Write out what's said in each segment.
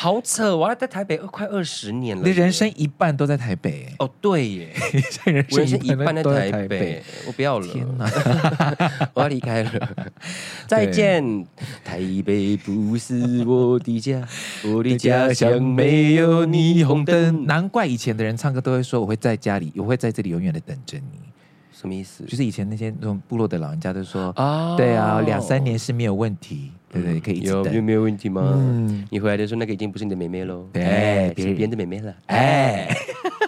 好扯！我要在台北二快二十年了，你人生一半都在台北。哦，对耶，我人生一半在台北，我不要了，天哪 我要离开了，再见。台北不是我的家，我的家乡没有霓虹灯。难怪以前的人唱歌都会说：“我会在家里，我会在这里永远的等着你。”什么意思？就是以前那些那种部落的老人家都说：“哦，对啊，两三年是没有问题。”对对，可以有有没有问题吗？嗯，你回来的时候，那个已经不是你的妹妹喽，对，别人的妹妹了。哎，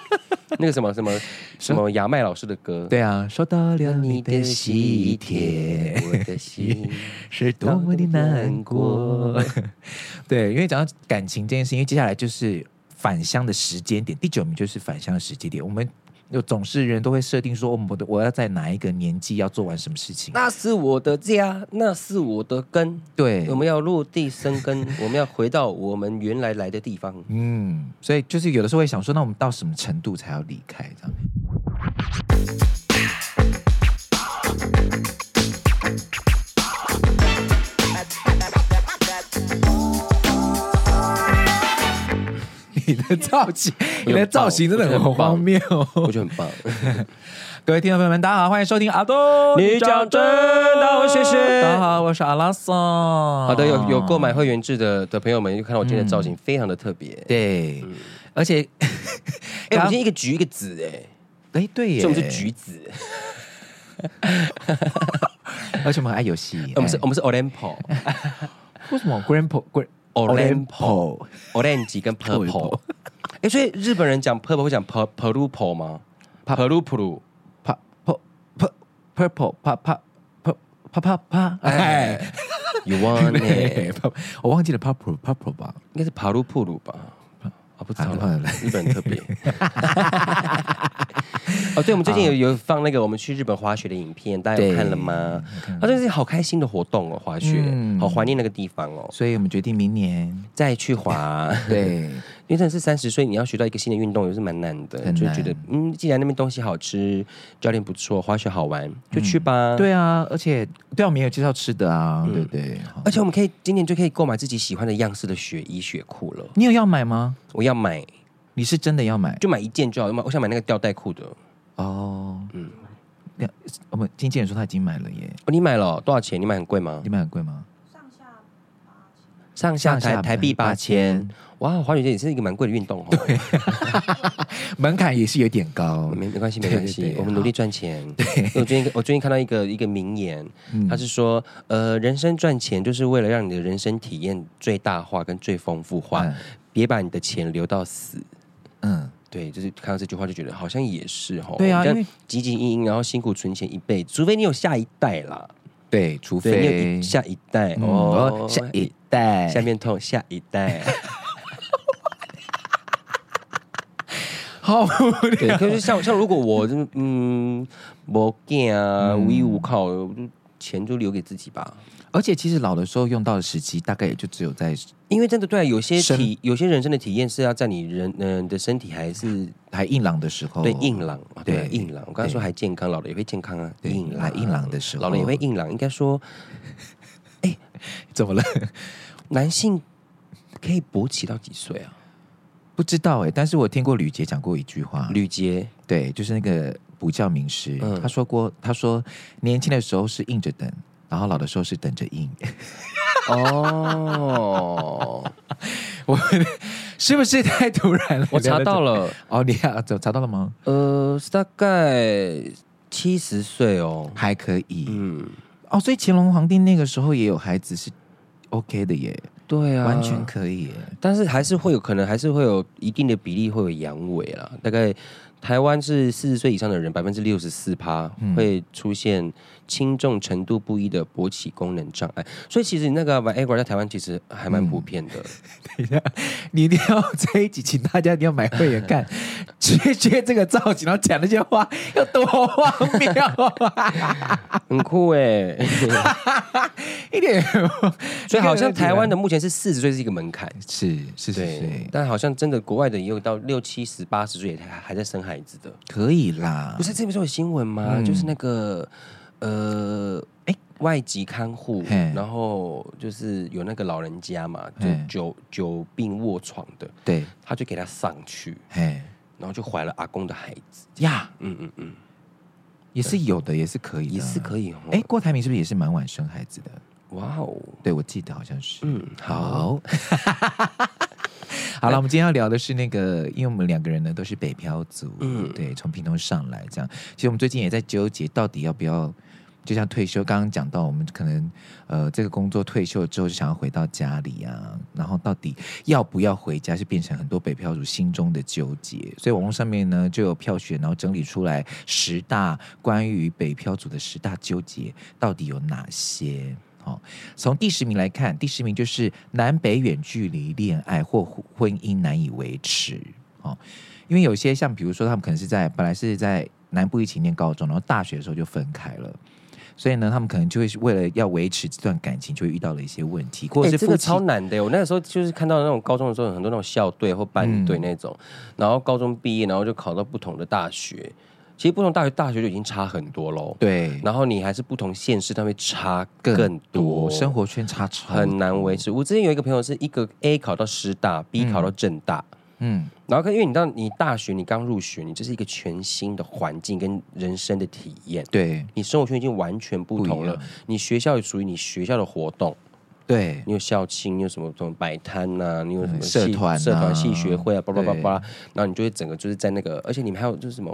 那个什么什么什么牙麦老师的歌，对啊，收到了你的喜帖，我的心是多么的难过。对，因为讲到感情这件事，因为接下来就是返乡的时间点，第九名就是返乡的时间点，我们。就总是人都会设定说，我的我要在哪一个年纪要做完什么事情？那是我的家，那是我的根。对，我们要落地生根，我们要回到我们原来来的地方。嗯，所以就是有的时候会想说，那我们到什么程度才要离开？这样。你的造型，你的造型真的很荒谬，我觉得很棒。各位听众朋友们，大家好，欢迎收听阿东，你讲真的，我谢谢。大家好，我是阿拉松。好的，有有购买会员制的的朋友们，就看到我今天的造型非常的特别。对，而且，哎，我今天一个橘一个紫，哎，哎，对耶，所以我们是橘子。而且我们很爱游戏，我们是，我们是 Olimpo。为什么 Grandpa Grand Orange，Orange 跟 Purple，哎，所以日本人讲 Purple 会讲 Purple 吗？Purple，Purple，Purple，Purple，Purple，哎，You want it？我忘记了 Purple，Purple 吧？应该是 Purple 吧？不知道了，日本特别。哦，对，我们最近有有放那个我们去日本滑雪的影片，大家有看了吗？啊，真是好开心的活动哦，滑雪，好怀念那个地方哦。所以我们决定明年再去滑。对。因为真的是三十岁，你要学到一个新的运动也是蛮难的，难就觉得嗯，既然那边东西好吃，教练不错，滑雪好玩，就去吧。嗯、对啊，而且对我们也有介绍吃的啊，嗯、对对。而且我们可以今年就可以购买自己喜欢的样式的雪衣雪裤了。你有要买吗？我要买。你是真的要买？就买一件就好。我想买那个吊带裤的。哦，嗯，我们经纪人说他已经买了耶。哦，你买了多少钱？你买很贵吗？你买很贵吗？上下台台币八千。哇，滑雪也是一个蛮贵的运动哦，对，门槛也是有点高，没没关系，没关系，我们努力赚钱。对，我最近我最近看到一个一个名言，他是说，呃，人生赚钱就是为了让你的人生体验最大化跟最丰富化，别把你的钱留到死。嗯，对，就是看到这句话就觉得好像也是哈，对啊，因为汲汲营营，然后辛苦存钱一辈子，除非你有下一代啦，对，除非你有下一代哦，下一代，下面痛，下一代。好对，可是像像如果我嗯，没见啊，无依无靠，钱就留给自己吧。而且其实老的时候用到的时机，大概也就只有在，因为真的对啊，有些体有些人生的体验是要在你人嗯的身体还是还硬朗的时候，对硬朗，对硬朗。我刚才说还健康，老了也会健康啊，硬朗硬朗的时候，老了也会硬朗。应该说，哎，怎么了？男性可以勃起到几岁啊？不知道哎，但是我听过吕杰讲过一句话。吕杰对，就是那个补教名师，嗯、他说过，他说年轻的时候是硬着等，然后老的时候是等着硬。哦，我是不是太突然了？我查到了，哦，你啊，查到了吗？呃，大概七十岁哦，还可以。嗯，哦，所以乾隆皇帝那个时候也有孩子是 OK 的耶。对啊，完全可以，但是还是会有可能，还是会有一定的比例会有阳痿啦。大概台湾是四十岁以上的人，百分之六十四趴会出现轻重程度不一的勃起功能障碍，所以其实那个 Viagra 在台湾其实还蛮普遍的。等一下，你一定要这一集，请大家一定要买会员看，学学这个造型，然后讲那些话要多荒谬啊，很酷哎，一点。所以好像台湾的目前是四十岁是一个门槛，是是是，但好像真的国外的也有到六七十、八十岁也还还在生孩子的，可以啦。不是这边说有新闻吗？嗯、就是那个。呃，哎，外籍看护，然后就是有那个老人家嘛，就久久病卧床的，对，他就给他上去，然后就怀了阿公的孩子。呀，嗯嗯嗯，也是有的，也是可以，也是可以。哎，郭台铭是不是也是蛮晚生孩子的？哇哦，对，我记得好像是。嗯，好，好了，我们今天要聊的是那个，因为我们两个人呢都是北漂族，嗯，对，从屏东上来这样。其实我们最近也在纠结，到底要不要。就像退休，刚刚讲到，我们可能呃，这个工作退休了之后就想要回到家里啊，然后到底要不要回家，是变成很多北漂族心中的纠结。所以网络上面呢就有票选，然后整理出来十大关于北漂族的十大纠结，到底有哪些？好，从第十名来看，第十名就是南北远距离恋爱或婚姻难以维持。哦，因为有些像比如说，他们可能是在本来是在南部一起念高中，然后大学的时候就分开了。所以呢，他们可能就会为了要维持这段感情，就会遇到了一些问题，或者是、欸、这个超难的。我那个时候就是看到那种高中的时候，很多那种校队或班队那种，嗯、然后高中毕业，然后就考到不同的大学。其实不同大学大学就已经差很多喽。对，然后你还是不同县市，它会差更多，生活圈差超很难维持。我之前有一个朋友是一个 A 考到师大，B 考到政大。然后，因为你知道，你大学你刚入学，你这是一个全新的环境跟人生的体验，对，你生活圈已经完全不同了。你学校也属于你学校的活动，对，你有校庆，你有什么什么摆摊呐，你有什么社团、社团、系学会啊，叭叭叭叭，然后你就会整个就是在那个，而且你们还有就是什么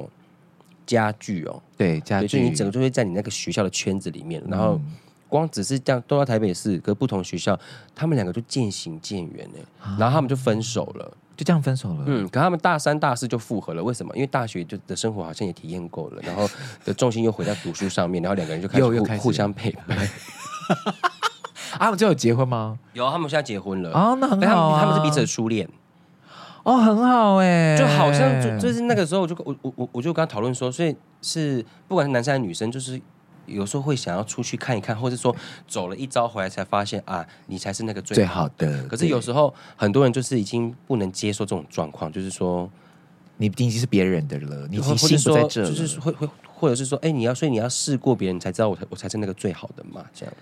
家具哦，对，家具，所以你整个就会在你那个学校的圈子里面，然后光只是这样都到台北市，可不同学校，他们两个就渐行渐远哎，然后他们就分手了。就这样分手了。嗯，可他们大三、大四就复合了。为什么？因为大学就的生活好像也体验够了，然后的重心又回到读书上面，然后两个人就开始互互相陪伴。啊，他们最后结婚吗？有，他们现在结婚了。哦，那很好啊。他们是彼此的初恋。哦，很好哎，就好像就就是那个时候，我就我我我我就跟他讨论说，所以是不管是男生还是女生，就是。有时候会想要出去看一看，或者说走了一遭回来才发现啊，你才是那个最好的。最好的。可是有时候很多人就是已经不能接受这种状况，就是说你已经是别人的了，你已经心不在这了。就是会会，或者是说，哎，你要所以你要试过别人才知道我才我才是那个最好的嘛，这样。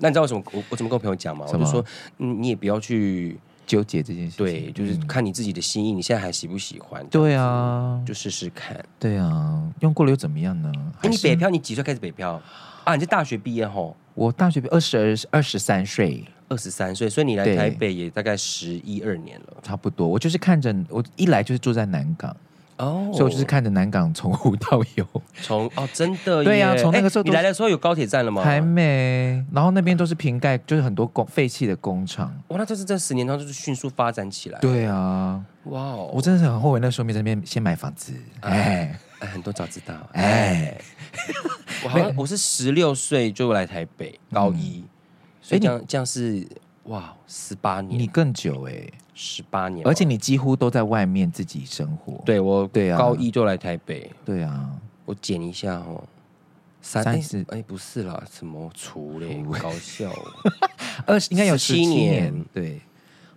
那你知道为什么我我怎么跟我朋友讲吗？我就说，嗯，你也不要去。纠结这件事，对，就是看你自己的心意，你现在还喜不喜欢？对啊，就试试看。对啊，用过了又怎么样呢？哎，你北漂，你几岁开始北漂啊？你是大学毕业吼？我大学毕业二十二二十三岁，二十三岁，所以你来台北也大概十一二年了，差不多。我就是看着我一来就是住在南港。哦，所以我就是看着南港从无到有，从哦真的 对呀，从那个时候你来的时候有高铁站了吗？还没，然后那边都是瓶盖，就是很多工废弃的工厂。哇，那就是这十年当中就是迅速发展起来。对啊，哇哦，我真的是很后悔那时候没在那边先买房子。哎，很多早知道。哎，我好像我是十六岁就来台北高一，所以这样这样是哇十八年，你更久哎。十八年，而且你几乎都在外面自己生活。对，我对啊，高一就来台北。对啊，我减一下哦，三十哎不是啦，什么除嘞？搞笑，二十应该有十七年，对。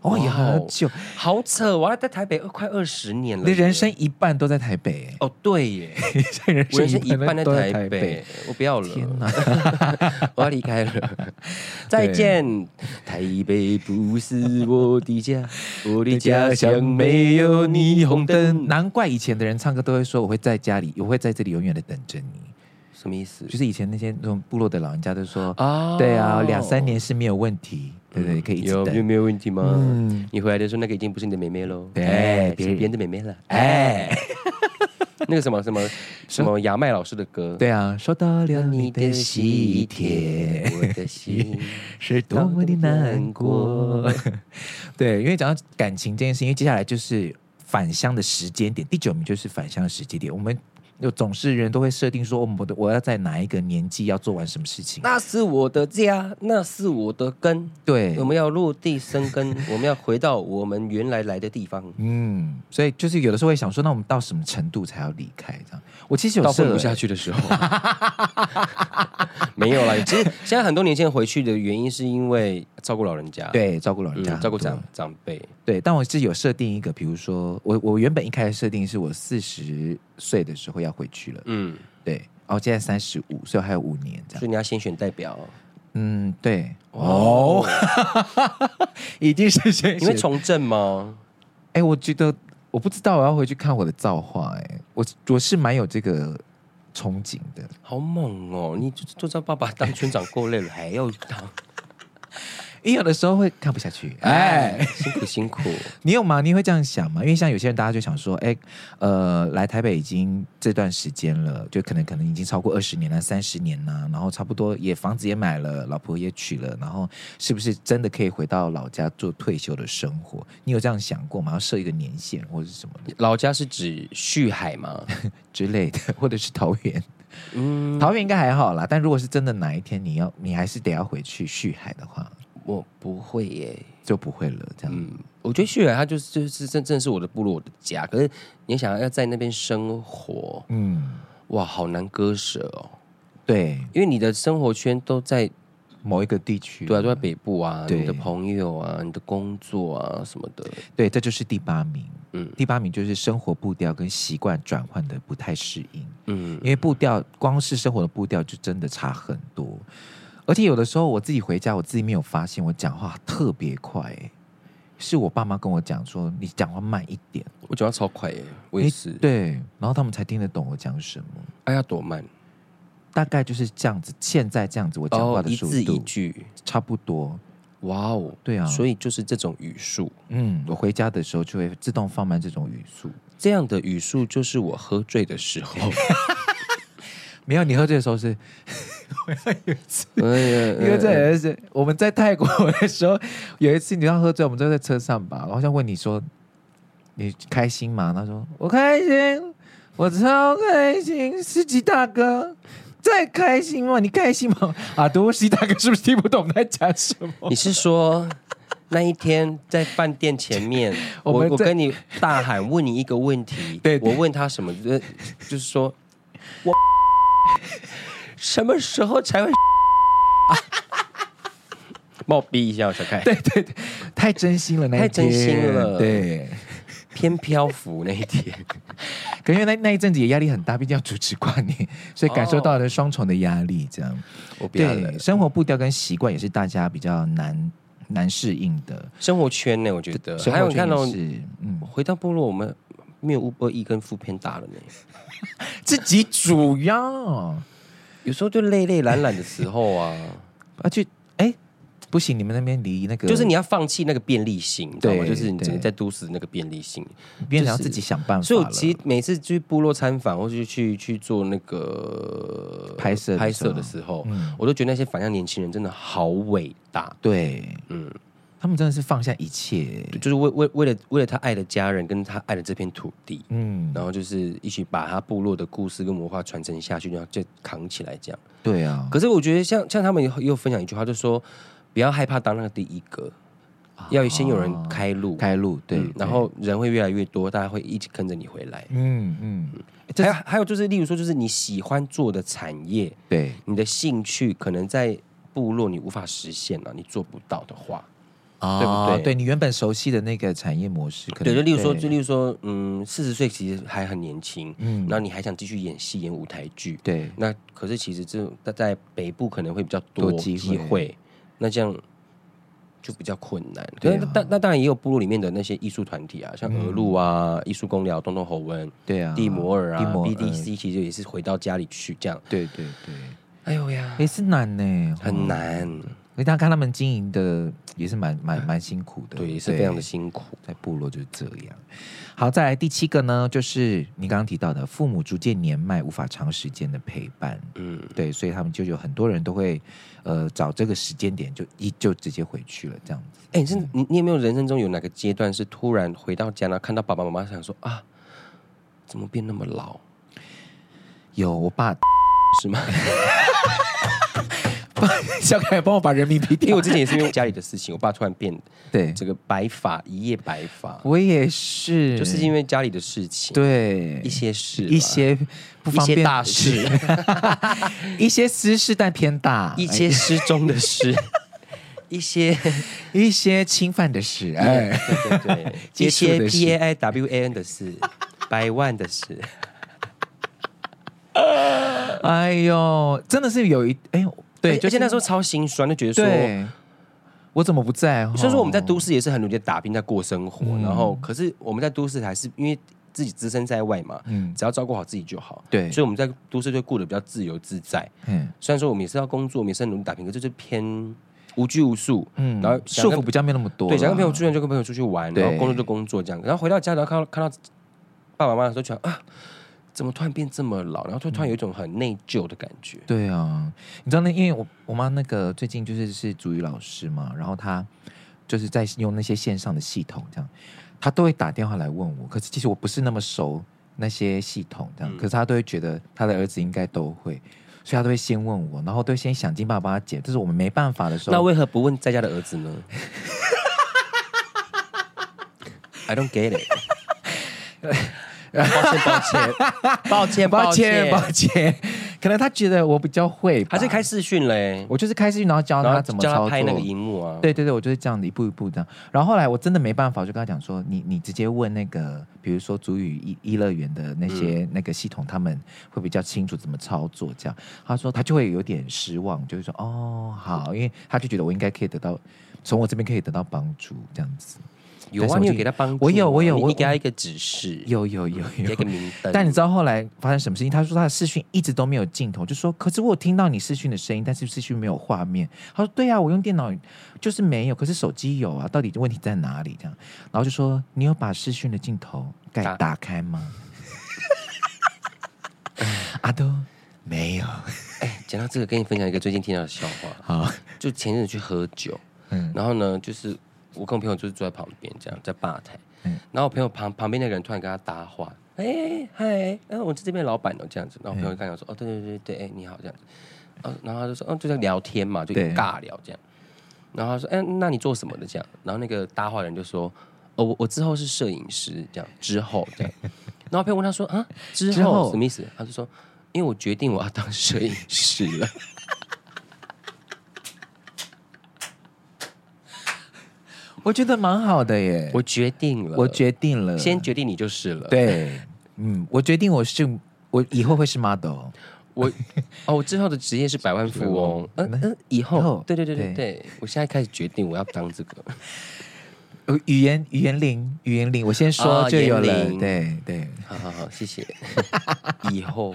哦，也好久，好扯！我还在台北二快二十年了，你人生一半都在台北。哦，对耶，人生一半在台北，我不要了，天哪，我要离开了，再见。台北不是我的家，我的家乡没有霓虹灯。难怪以前的人唱歌都会说：“我会在家里，我会在这里永远的等着你。”什么意思？就是以前那些那种部落的老人家都说：“啊，对啊，两三年是没有问题。”对对，可以有有没有问题吗？嗯，你回来的时候，那个已经不是你的妹妹喽，哎，别别人的妹妹了，哎，那个什么什么 什么牙麦老师的歌，对啊，收到了你的喜帖，我的心是多么的难过。对，因为讲到感情这件事，因为接下来就是返乡的时间点，第九名就是返乡的时间点。我们。有总是人都会设定说，我的我要在哪一个年纪要做完什么事情？那是我的家，那是我的根。对，我们要落地生根，我们要回到我们原来来的地方。嗯，所以就是有的时候会想说，那我们到什么程度才要离开？这样，我其实有到混不下去的时候，没有啦。其实现在很多年轻人回去的原因是因为照顾老人家，对，照顾老人家，嗯、照顾长长辈。对，但我是有设定一个，比如说我我原本一开始设定是我四十岁的时候要回去了，嗯，对，然后现在三十五，所以还有五年这样，所以你要先选代表，嗯，对，哦，哦 已经是先，你会从政吗？哎，我觉得我不知道，我要回去看我的造化，哎，我我是蛮有这个憧憬的，好猛哦！你就就知道爸爸当村长够累了，还要当。你有的时候会看不下去，哎，辛苦辛苦。你有吗？你会这样想吗？因为像有些人，大家就想说，哎，呃，来台北已经这段时间了，就可能可能已经超过二十年了、三十年了，然后差不多也房子也买了，老婆也娶了，然后是不是真的可以回到老家做退休的生活？你有这样想过吗？要设一个年限或者是什么的？老家是指旭海吗 之类的，或者是桃园？嗯，桃园应该还好啦。但如果是真的哪一天你要，你还是得要回去旭海的话。我不会耶，就不会了。这样，嗯，我觉得旭海它就是就是真正是我的部落，我的家。可是你想要在那边生活，嗯，哇，好难割舍哦。对，因为你的生活圈都在某一个地区，对啊，都在北部啊。对，你的朋友啊，你的工作啊什么的，对，这就是第八名。嗯，第八名就是生活步调跟习惯转换的不太适应。嗯，因为步调光是生活的步调就真的差很多。而且有的时候我自己回家，我自己没有发现我讲话特别快，是我爸妈跟我讲说，你讲话慢一点。我讲话超快耶，我也是。对，然后他们才听得懂我讲什么。哎呀，多慢？大概就是这样子。现在这样子，我讲话的速度，一字一句差不多。哇哦，对啊，所以就是这种语速。嗯，我回家的时候就会自动放慢这种语速。这样的语速就是我喝醉的时候。没有，你喝醉的时候是。有一次，因为这也是我们在泰国的时候，有一次你要喝醉，我们就在车上吧，然后就问你说你开心吗？他说我开心，我超开心。司机大哥，再开心吗？你开心吗？啊，多司机大哥是不是听不懂在讲什么？你是说那一天在饭店前面，我我跟你大喊问你一个问题，对，我问他什么？就是就是说我。什么时候才会？帮我逼一下，我才看。对对对，太真心了，那一天太真心了。对，偏漂浮那一天，可因为那那一阵子也压力很大，毕竟要主持跨年，所以感受到了双重的压力。这样，我不要了。对，生活步调跟习惯也是大家比较难难适应的生活圈呢。我觉得还有看到是，嗯，回到部落，我们没有 Uber Eats 跟 foodpanda 了呢，自己煮呀。有时候就累累懒懒的时候啊，啊，去哎，不行，你们那边离那个，就是你要放弃那个便利性，对，就是你整个在都市那个便利性，变成要自己想办法。所以我其实每次去部落参访，或是去去做那个拍摄拍摄的时候，我都觉得那些返乡年轻人真的好伟大。对，嗯。他们真的是放下一切，就是为为为了为了他爱的家人跟他爱的这片土地，嗯，然后就是一起把他部落的故事跟文化传承下去，然后就扛起来这样。对啊，可是我觉得像像他们又分享一句话，就说不要害怕当那个第一个，要先有人开路，开路，对，然后人会越来越多，大家会一起跟着你回来。嗯嗯，还有还有就是，例如说，就是你喜欢做的产业，对，你的兴趣可能在部落你无法实现了，你做不到的话。啊，对不对？对你原本熟悉的那个产业模式，可能对，就例如说，就例如说，嗯，四十岁其实还很年轻，嗯，然后你还想继续演戏、演舞台剧，对，那可是其实这在北部可能会比较多机会，那这样就比较困难。可是，但那当然也有部落里面的那些艺术团体啊，像鹅鹿啊、艺术公寮、东东侯温，对啊，蒂摩尔啊，BDC，其实也是回到家里去这样。对对对，哎呦呀，也是难呢，很难。大家看他们经营的也是蛮蛮蛮辛苦的，对，也是非常的辛苦，在部落就是这样。好，再来第七个呢，就是你刚刚提到的，父母逐渐年迈，无法长时间的陪伴。嗯，对，所以他们就有很多人都会，呃，找这个时间点就一就直接回去了，这样子。哎、欸，是你你有没有人生中有哪个阶段是突然回到家呢，看到爸爸妈妈，想说啊，怎么变那么老？有，我爸是吗？小凯，帮我把人民币，因为我之前也是因为家里的事情，我爸突然变，对。这个白发一夜白发，我也是，就是因为家里的事情，对。一些事，一些不方便大事，一些私事但偏大，一些失踪的事，一些一些侵犯的事，哎，对对对，一些 P A I W A N 的事，百万的事，哎呦，真的是有一哎呦。对，而且那时候超心酸，就觉得说，我怎么不在？虽然说我们在都市也是很努力打拼，在过生活。然后，可是我们在都市还是因为自己置身在外嘛，嗯，只要照顾好自己就好。对，所以我们在都市就过得比较自由自在。嗯，虽然说我们也是要工作，我们也是很努力打拼，可是就是偏无拘无束。嗯，然后束缚比较没那么多。对，想跟朋友出去就跟朋友出去玩，然后工作就工作这样。然后回到家，然后看到看到爸爸妈妈的时候，觉得啊。怎么突然变这么老？然后突突然有一种很内疚的感觉。嗯、对啊，你知道那因为我我妈那个最近就是是主语老师嘛，然后她就是在用那些线上的系统，这样她都会打电话来问我。可是其实我不是那么熟那些系统，这样，嗯、可是她都会觉得她的儿子应该都会，所以她都会先问我，然后都会先想尽办法帮他解。这是我们没办法的时候。那为何不问在家的儿子呢？I don't get it。抱歉，抱歉，抱歉，抱歉，抱歉。可能他觉得我比较会，还是开视讯嘞？我就是开视讯，然后教他怎么操作拍那个荧幕啊。对对对，我就是这样子一步一步这样。然后后来我真的没办法，就跟他讲说：“你你直接问那个，比如说主语一一乐园的那些、嗯、那个系统，他们会比较清楚怎么操作。”这样，他说他就会有点失望，就是说：“哦，好，因为他就觉得我应该可以得到从我这边可以得到帮助，这样子。”有啊，你有给他帮助？我有，我有，我你给他一个指示。有有有有，一个明灯。但你知道后来发生什么事情？他说他的视讯一直都没有镜头，就说：“可是我有听到你视讯的声音，但是视讯没有画面。”他说：“对啊，我用电脑就是没有，可是手机有啊，到底问题在哪里？”这样，然后就说：“你有把视讯的镜头盖打开吗？” 阿都没有。哎，讲到这个，跟你分享一个最近听到的笑话。好，就前阵子去喝酒，嗯，然后呢，就是。我跟我朋友就是坐在旁边，这样在吧台，嗯，然后我朋友旁旁边那个人突然跟他搭话，哎嗨，哎，我是这边老板哦，这样子，然后我朋友刚刚说，哦，对对对对，哎，你好，这样子，哦，然后他就说，哦，就在聊天嘛，就尬聊这样，然后他说，哎，那你做什么的？这样？然后那个搭话人就说，哦，我我之后是摄影师，这样之后这样，然后朋友问他说，啊，之后什么意思？他就说，因为我决定我要当摄影师了。我觉得蛮好的耶！我决定了，我决定了，先决定你就是了。对，嗯，我决定我是我以后会是 model，我哦，我之后的职业是百万富翁。嗯嗯，以后，对对对对对，我现在开始决定我要当这个。语言语言灵语言灵，我先说就有了。对对，好好好，谢谢。以后。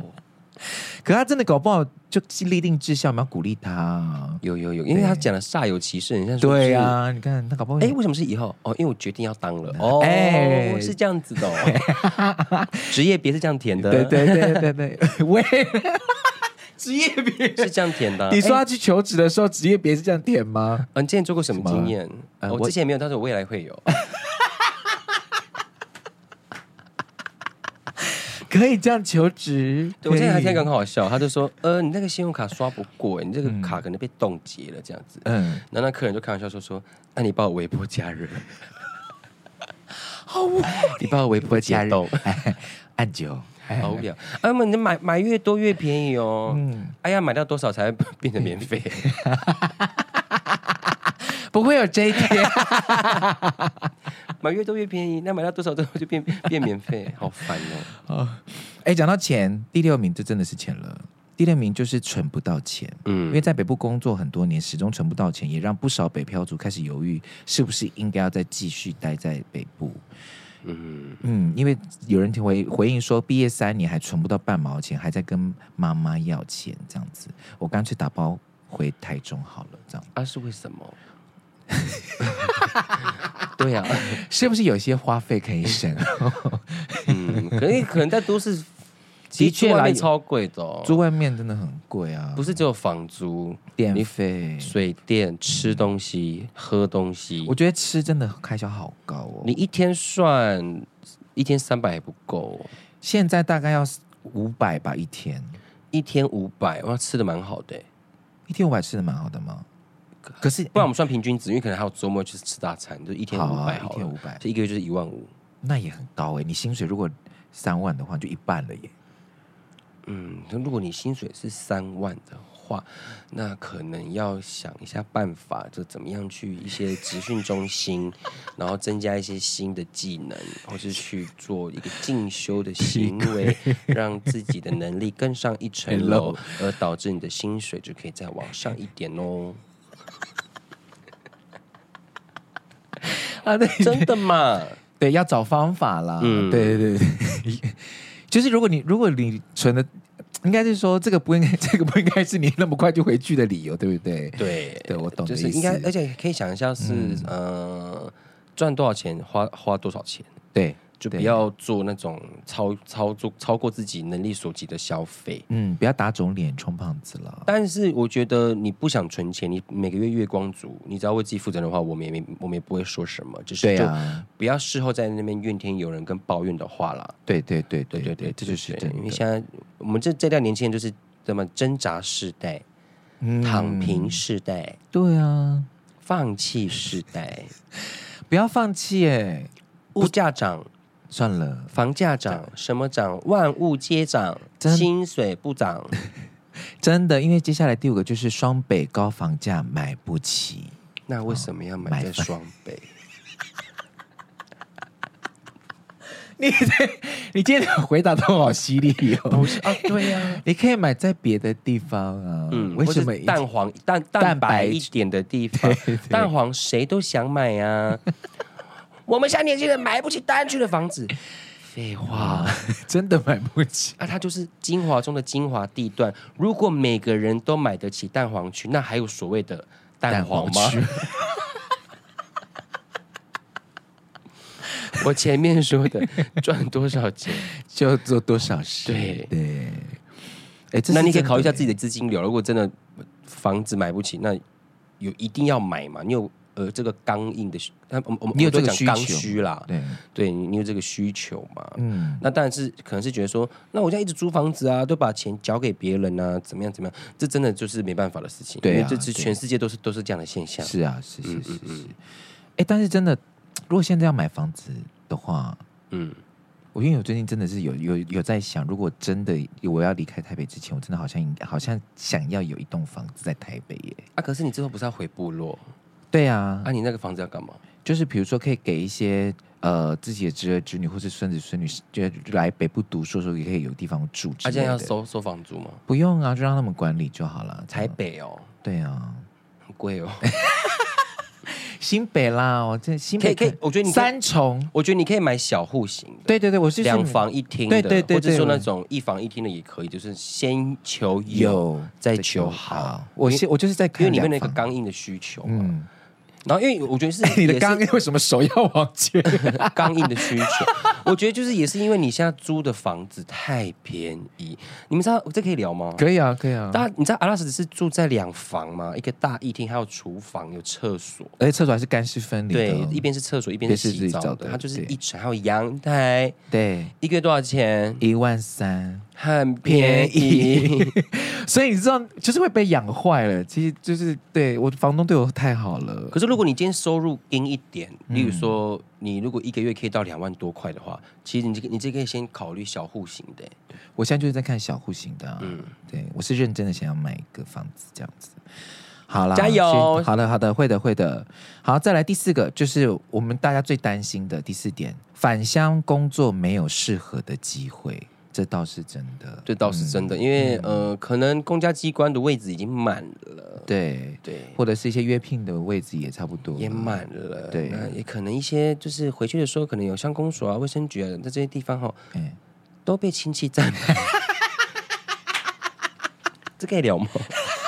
可他真的搞不好就立定志向，我们要鼓励他。有有有，因为他讲的煞有其事，你像对呀、啊，你看他搞不好，哎，为什么是以后？哦，因为我决定要当了。哦，哎，是这样子的、哦，职业别是这样填的。对对对对对，喂，职业别是这样填的。你说他去求职的时候，职业别是这样填吗？嗯，你之前做过什么经验？呃、我之前没有，但是我未来会有。可以这样求职？对，我现在还听刚好笑，他就说：“呃，你那个信用卡刷不过，你这个卡可能被冻结了，这样子。”嗯，然后那客人就开玩笑说：“说，那你帮我微波加热，好无聊，你帮我微波加热，按钮，好无聊。哎妈，你买买越多越便宜哦。嗯，哎呀，买到多少才会变成免费？不会有这一天。”买越多越便宜，那买到多少之后就变变免费，好烦哦！啊，哎，讲到钱，第六名这真的是钱了。第六名就是存不到钱，嗯，因为在北部工作很多年，始终存不到钱，也让不少北漂族开始犹豫，是不是应该要再继续待在北部。嗯嗯，因为有人回回应说，毕业三年还存不到半毛钱，还在跟妈妈要钱，这样子，我干脆打包回台中好了，这样啊？是为什么？对呀、啊，是不是有些花费可以省？嗯，可能可能在都市，的确来超贵的、哦，住外面真的很贵啊！不是只有房租、电费、水电、吃东西、嗯、喝东西。我觉得吃真的开销好高哦。你一天算一天三百还不够，现在大概要五百吧一天，一天五百，哇，吃的蛮好的，一天五百吃的蛮好的吗？可是，不然我们算平均值，因为可能还有周末去吃大餐，就一天五百，一天五百，这一个月就是一万五，那也很高哎。你薪水如果三万的话，就一半了耶。嗯，那如果你薪水是三万的话，那可能要想一下办法，就怎么样去一些集训中心，然后增加一些新的技能，或是去做一个进修的行为，让自己的能力更上一层楼，而导致你的薪水就可以再往上一点哦。啊，对，真的嘛？对，要找方法啦。嗯，对对对，就是如果你如果你存的，应该是说这个不应该，这个不应该是你那么快就回去的理由，对不对？对，对我懂，就是应该，而且可以想一下是，嗯、呃，赚多少钱花花多少钱，对。就不要做那种超操作超过自己能力所及的消费，嗯，不要打肿脸充胖子了。但是我觉得你不想存钱，你每个月月光族，你只要为自己负责的话，我们也没我们也不会说什么，就是就不要事后在那边怨天尤人跟抱怨的话啦。对对对对对对，这就是。因为现在我们这这代年轻人就是这么挣扎世代，嗯、躺平世代，对啊，放弃世代，不要放弃哎，物价涨。算了，房价涨，什么涨？万物皆涨，薪水不涨。真的，因为接下来第五个就是双北高房价买不起。那为什么要买在双北？你你今天的回答都好犀利哦！不是啊，对呀、啊，你可以买在别的地方啊。嗯，为什么蛋黄蛋蛋白一点的地方？蛋黄谁都想买呀、啊。我们现在年轻人买不起单区的房子，废话，真的买不起。啊，它就是精华中的精华地段。如果每个人都买得起蛋黄区，那还有所谓的蛋黄吗？黄 我前面说的 赚多少钱就做多少事。对对。哎，那你可以考虑一下自己的资金流。如果真的房子买不起，那有一定要买吗？你有？呃，这个刚硬的需，我我们你有这个需刚需啦，对对，你有这个需求嘛？嗯，那当然是可能是觉得说，那我现在一直租房子啊，都把钱交给别人啊，怎么样怎么样？这真的就是没办法的事情，对啊，因为这是全世界都是都是这样的现象。是啊，是是是是，是。哎，但是真的，如果现在要买房子的话，嗯，我因为我最近真的是有有有在想，如果真的我要离开台北之前，我真的好像应该好像想要有一栋房子在台北耶。啊，可是你之后不是要回部落？对啊，啊，你那个房子要干嘛？就是比如说，可以给一些呃自己的侄儿侄女或是孙子孙女，就来北部读书的时候，也可以有地方住。他、啊、现在要收收房租吗？不用啊，就让他们管理就好了。台北哦，对啊，很贵哦。新北啦，哦，这新北可以，可以，我觉得你三重，我觉得你可以买小户型的。对对对，我是两房一厅的，对对对，对，或者说那种一房一厅的也可以，就是先求有，有再求好。我先我就是在看，因为里面那个刚硬的需求嘛。嗯然后，因为我觉得是 你的刚硬，为什么手要往前？刚硬的需求，我觉得就是也是因为你现在租的房子太便宜。你们知道这可以聊吗？可以啊，可以啊。大家你知道阿拉斯是住在两房吗？一个大一厅，还有厨房，有厕所，而且厕所还是干湿分离。对，一边是厕所，一边是洗澡的。它就是一层，还有阳台。对，一个月多少钱？一万三。很便宜，所以你知道，就是会被养坏了。其实就是对我房东对我太好了。可是如果你今天收入低一点，例如说你如果一个月可以到两万多块的话，其实你这你这可以先考虑小户型的。我现在就是在看小户型的啊。嗯，对，我是认真的想要买一个房子这样子。好了，加油！好的，好的，会的，会的。好，再来第四个，就是我们大家最担心的第四点：返乡工作没有适合的机会。这倒是真的，这倒是真的，嗯、因为、嗯、呃，可能公家机关的位置已经满了，对对，或者是一些约聘的位置也差不多也满了，对，那也可能一些就是回去的时候，可能有乡公所啊、卫生局啊，在这些地方哈、哦，嗯，都被亲戚占满，这可以聊吗？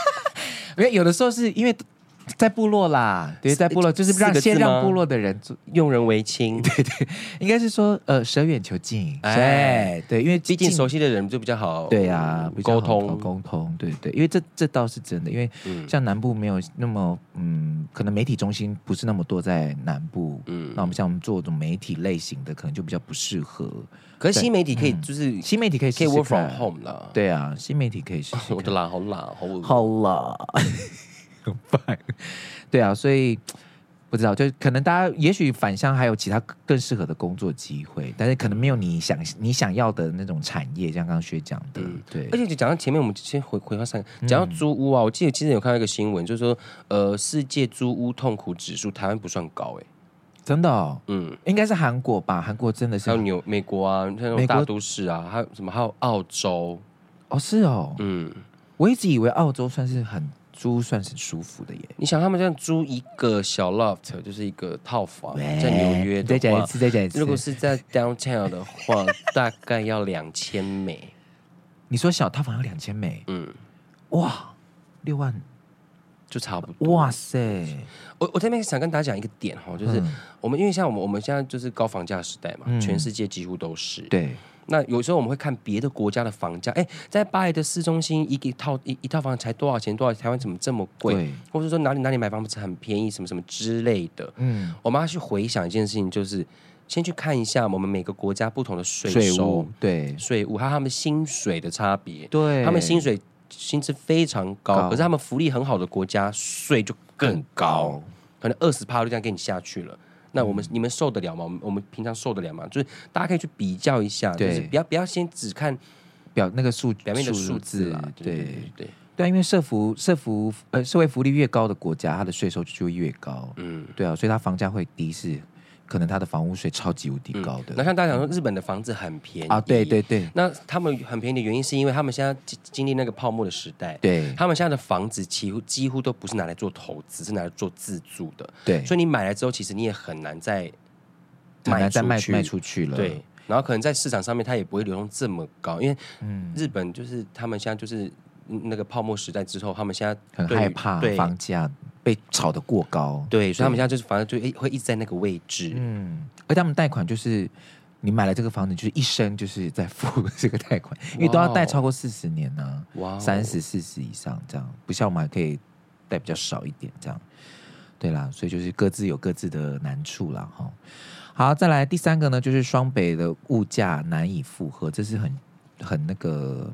因为有的时候是因为。在部落啦，对，在部落就是让先让部落的人用人为亲，对对，应该是说呃舍远求近，哎，对，因为毕竟熟悉的人就比较好，对呀，沟通。沟通，对对，因为这这倒是真的，因为像南部没有那么嗯，可能媒体中心不是那么多在南部，嗯，那我们像我们做这种媒体类型的，可能就比较不适合。可是新媒体可以，就是新媒体可以可以 work from home 了，对啊，新媒体可以。我的懒好懒好。好 懒。很烦，对啊，所以不知道，就可能大家也许返乡还有其他更适合的工作机会，但是可能没有你想你想要的那种产业，像刚刚学讲的，嗯、对。而且就讲到前面，我们先回回到上，讲到租屋啊，我记得之前有看到一个新闻，就是说，呃，世界租屋痛苦指数，台湾不算高，哎，真的，哦，嗯，应该是韩国吧？韩国真的是还有纽美国啊，像那种大都市啊，还有什么？还有澳洲，哦，是哦，嗯，我一直以为澳洲算是很。租算是舒服的耶，你想他们这样租一个小 loft，就是一个套房，在纽约的话，再讲一次，再讲一次。如果是在 downtown 的话，大概要两千美。你说小套房要两千美？嗯，哇，六万就差不多。哇塞，我我这边想跟大家讲一个点哈，就是我们因为像我们我们现在就是高房价时代嘛，嗯、全世界几乎都是对。那有时候我们会看别的国家的房价，哎，在巴黎的市中心一一套一一套房才多少钱？多少？台湾怎么这么贵？或者说哪里哪里买房子很便宜？什么什么之类的。嗯，我们要去回想一件事情，就是先去看一下我们每个国家不同的税收，对税务，还有他们薪水的差别。对，他们薪水薪资非常高，高可是他们福利很好的国家税就更高，高可能二十趴就这样给你下去了。那我们你们受得了吗？我们我们平常受得了吗？就是大家可以去比较一下，就是不要不要先只看表那个数表面的数字啦。对对对对，因为社福社福呃社会福利越高的国家，它的税收就会越高。嗯，对啊，所以它房价会低是。可能他的房屋税超级无敌高的。那像大家讲说，日本的房子很便宜啊，对对对。那他们很便宜的原因，是因为他们现在经经历那个泡沫的时代，对，他们现在的房子几乎几乎都不是拿来做投资，是拿来做自住的。对，所以你买来之后，其实你也很难再买再卖卖出去了。对，然后可能在市场上面，它也不会流通这么高，因为日本就是他们现在就是那个泡沫时代之后，他们现在很害怕房价。被炒得过高，对，所以他们现在就是反正就会一直在那个位置，嗯，而他们贷款就是你买了这个房子，就是一生就是在付这个贷款，因为都要贷超过四十年呢，哇，三十四十以上这样，不像我们还可以贷比较少一点这样，对啦，所以就是各自有各自的难处啦。哈。好，再来第三个呢，就是双北的物价难以负荷，这是很很那个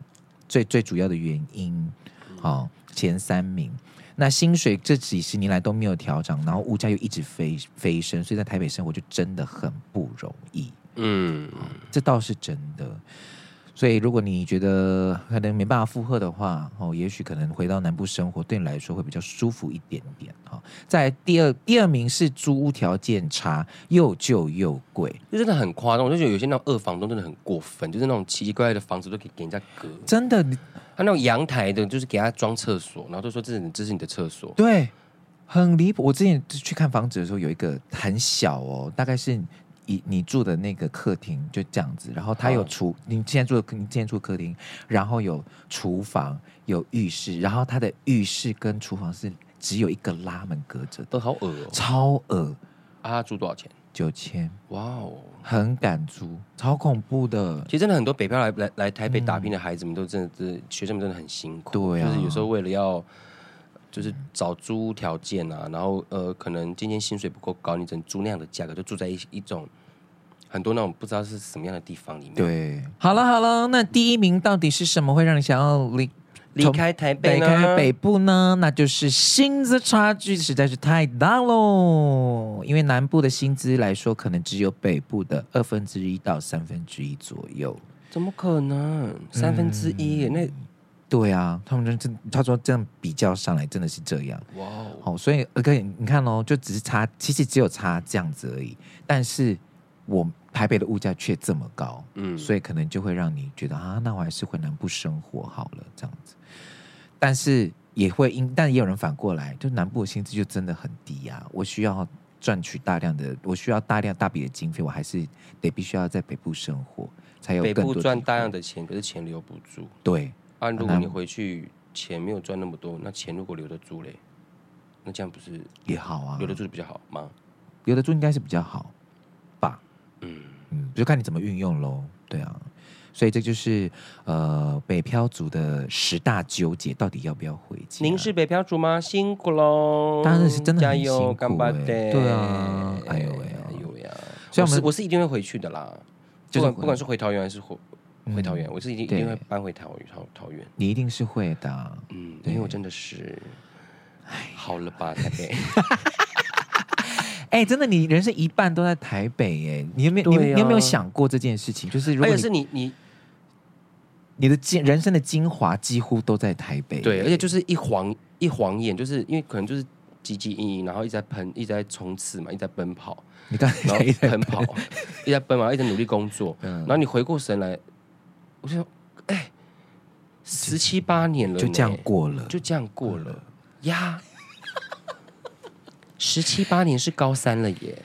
最最主要的原因，好，前三名。那薪水这几十年来都没有调整，然后物价又一直飞飞升，所以在台北生活就真的很不容易。嗯，这倒是真的。所以如果你觉得可能没办法负荷的话，哦，也许可能回到南部生活对你来说会比较舒服一点点。哈，在第二第二名是租屋条件差，又旧又贵，就真的很夸张。我就觉得有些那种二房东真的很过分，就是那种奇奇怪怪的房子都可以给人家隔，真的。他那种阳台的，就是给他装厕所，然后就说这是这是你的厕所，对，很离谱。我之前去看房子的时候，有一个很小哦，大概是你你住的那个客厅就这样子，然后他有厨，你现在住的你现在住的客厅，然后有厨房有浴室，然后他的浴室跟厨房是只有一个拉门隔着，都好恶哦，超恶。啊，他租多少钱？九千，哇哦，很敢租，超恐怖的。其实真的很多北漂来来来台北打拼的孩子们，都真的是学生们真的很辛苦。对啊，就是有时候为了要就是找租条件啊，然后呃，可能今天薪水不够高，你只能租那样的价格，就住在一一种很多那种不知道是什么样的地方里面。对，好了好了，那第一名到底是什么会让你想要离？离开台北，离开北部呢，那就是薪资差距实在是太大喽。因为南部的薪资来说，可能只有北部的二分之一到三分之一左右。怎么可能？三分之一？嗯、那对啊，他们真他说这样比较上来，真的是这样。哇哦，好，所以 OK，你看哦，就只是差，其实只有差这样子而已。但是我。台北的物价却这么高，嗯，所以可能就会让你觉得啊，那我还是回南部生活好了这样子。但是也会因，但也有人反过来，就南部的薪资就真的很低呀、啊。我需要赚取大量的，我需要大量大笔的经费，我还是得必须要在北部生活才有更多。北部赚大量的钱，可是钱留不住。对，啊，如果你回去钱没有赚那么多，那钱如果留得住嘞，那这样不是也好啊？留得住比较好吗？留得住应该是比较好吧？嗯嗯，就看你怎么运用喽。对啊。所以这就是呃北漂族的十大纠结，到底要不要回家？您是北漂族吗？辛苦喽！当然是真的很辛苦，欸，对啊，哎呦喂，哎呦呀！所以我们我是，我是一定会回去的啦，就是不管，不管是回桃园还是回回桃园，嗯，我是一定一定会搬回桃桃桃园。你一定是会的，嗯，因为我真的是，哎，好了吧，台北。哎、欸，真的，你人生一半都在台北，哎，你有没有、啊、你，你有没有想过这件事情？就是如果是你你你的精人生的精华几乎都在台北，对，而且就是一晃一晃眼，就是因为可能就是汲汲营营，然后一直在喷，一直在冲刺嘛，一直在奔跑，你刚才一直在奔跑，一直在奔跑，一直努力工作，嗯，然后你回过神来，我就说，哎、欸，十七八年了，就这样过了，就这样过了。呀。十七八年是高三了耶，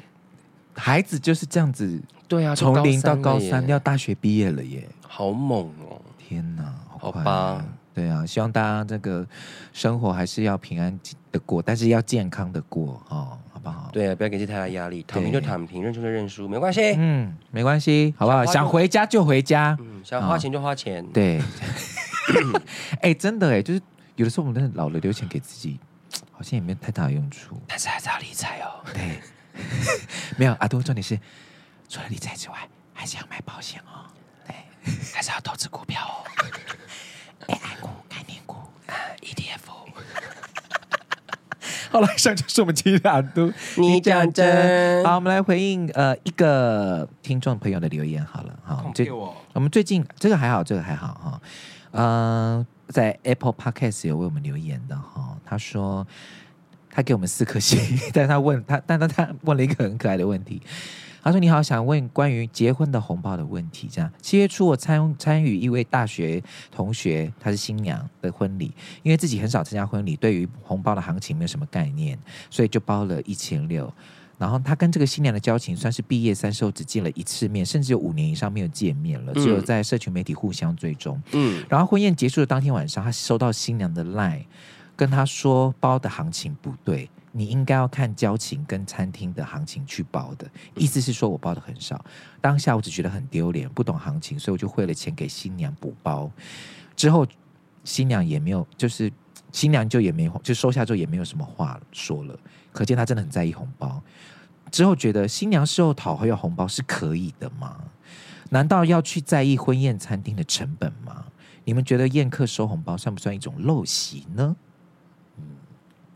孩子就是这样子，对啊，从零到高三要大学毕业了耶，好猛哦！天哪，好快，好吧，对啊，希望大家这个生活还是要平安的过，但是要健康的过哦？对啊，不要给自己太大压力，躺平就躺平，认输就认输，没关系，嗯，没关系，好不好？想回家就回家，嗯，想花钱就花钱，哦、对。哎、欸，真的哎，就是有的时候我们老了，留钱给自己。好像也没有太大的用处，但是还是要理财哦。对，没有阿多，重点是除了理财之外，还是要买保险哦。对，还是要投资股票哦。AI 股、概念股、ETF。好了，以上就是我们今天的阿都，你讲真。好，我们来回应呃一个听众朋友的留言。好了，好，这我们最近这个还好，这个还好哈。嗯、呃，在 Apple Podcast 有为我们留言的哈，他说他给我们四颗星，但他问他，但他他问了一个很可爱的问题，他说：“你好，想问关于结婚的红包的问题。这样七月初我参参与一位大学同学，她是新娘的婚礼，因为自己很少参加婚礼，对于红包的行情没有什么概念，所以就包了一千六。”然后他跟这个新娘的交情算是毕业三十后只见了一次面，甚至有五年以上没有见面了，只有在社群媒体互相追踪。嗯，然后婚宴结束的当天晚上，他收到新娘的 line，跟他说包的行情不对，你应该要看交情跟餐厅的行情去包的。意思是说我包的很少，当下我只觉得很丢脸，不懂行情，所以我就汇了钱给新娘补包。之后新娘也没有，就是新娘就也没有，就收下之后也没有什么话说了。可见她真的很在意红包。之后觉得新娘事后讨回要红包是可以的吗？难道要去在意婚宴餐厅的成本吗？你们觉得宴客收红包算不算一种陋习呢？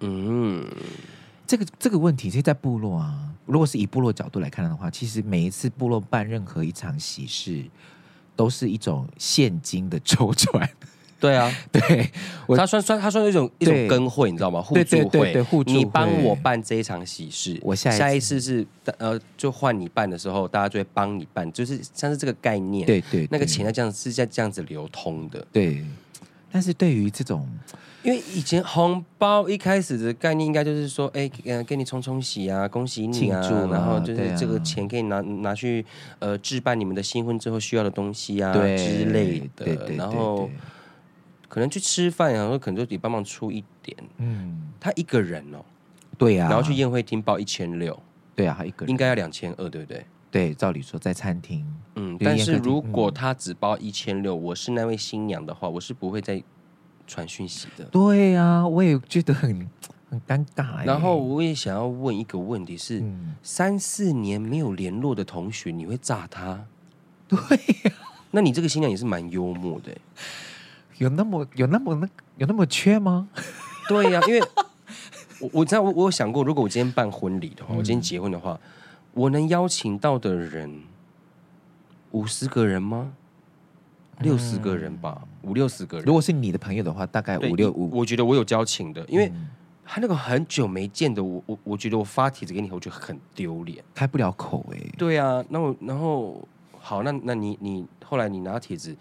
嗯，这个这个问题是在部落啊。如果是以部落角度来看的话，其实每一次部落办任何一场喜事，都是一种现金的周转。对啊，对，他算算他算一种一种跟会，你知道吗？互助会，对对对互助会，你帮我办这一场喜事，我下一下一次是呃，就换你办的时候，大家就会帮你办，就是像是这个概念。对对，对，那个钱要这样是在这样子流通的。对，但是对于这种，因为以前红包一开始的概念应该就是说，哎，呃，给你冲冲喜啊，恭喜你啊，啊然后就是这个钱可以拿拿去呃置办你们的新婚之后需要的东西啊之类的，然后。可能去吃饭啊，可能就得帮忙出一点。嗯，他一个人哦，对呀、啊，然后去宴会厅包一千六，对啊，他一个人。应该要两千二，对不对？对，照理说在餐厅，嗯，但是如果他只包一千六，我是那位新娘的话，我是不会再传讯息的。对呀、啊，我也觉得很 很尴尬。然后我也想要问一个问题是：嗯、三四年没有联络的同学，你会炸他？对呀、啊，那你这个新娘也是蛮幽默的。有那么有那么那有那么缺吗？对呀、啊，因为我我知道我我有想过，如果我今天办婚礼的话，嗯、我今天结婚的话，我能邀请到的人五十个人吗？六十个人吧，五六十个人。如果是你的朋友的话，大概五六五。我觉得我有交情的，因为他那个很久没见的，我我我觉得我发帖子给你，我觉得很丢脸，开不了口哎、欸。对啊，那我然后好，那那你你后来你拿帖子。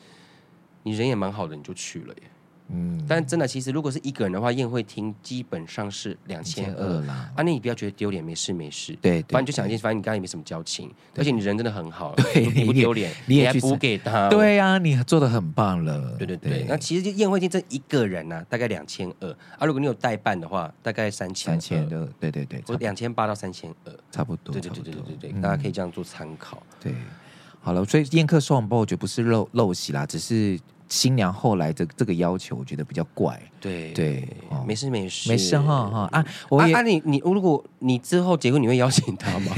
你人也蛮好的，你就去了耶。嗯，但真的，其实如果是一个人的话，宴会厅基本上是两千二啦。啊，那你不要觉得丢脸，没事没事。对，反正就想一件事，反正你刚才也没什么交情，而且你人真的很好，对你不丢脸，你还补给他。对呀，你做的很棒了。对对对，那其实就宴会厅这一个人呢，大概两千二啊。如果你有代办的话，大概三千。三千二，对对对，我两千八到三千二，差不多。对对对对对对，大家可以这样做参考。对，好了，所以宴客收红包，我觉得不是陋陋习啦，只是。新娘后来的这个要求，我觉得比较怪。对对，没事没事没事哈哈啊！我啊你你如果你之后结婚，你会邀请他吗？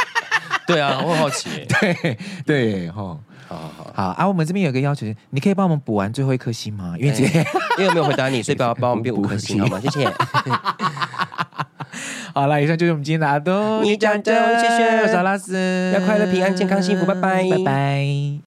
对啊，我很好奇。对对哈，好好好好啊！我们这边有个要求，你可以帮我们补完最后一颗星吗？因为今天 因为我没有回答你，所以不要帮我们变五颗星好吗？谢谢。好了，以上就是我们今天的阿东，你讲的，谢谢，我是阿拉斯，要快乐、平安、健康、幸福，拜拜，拜拜。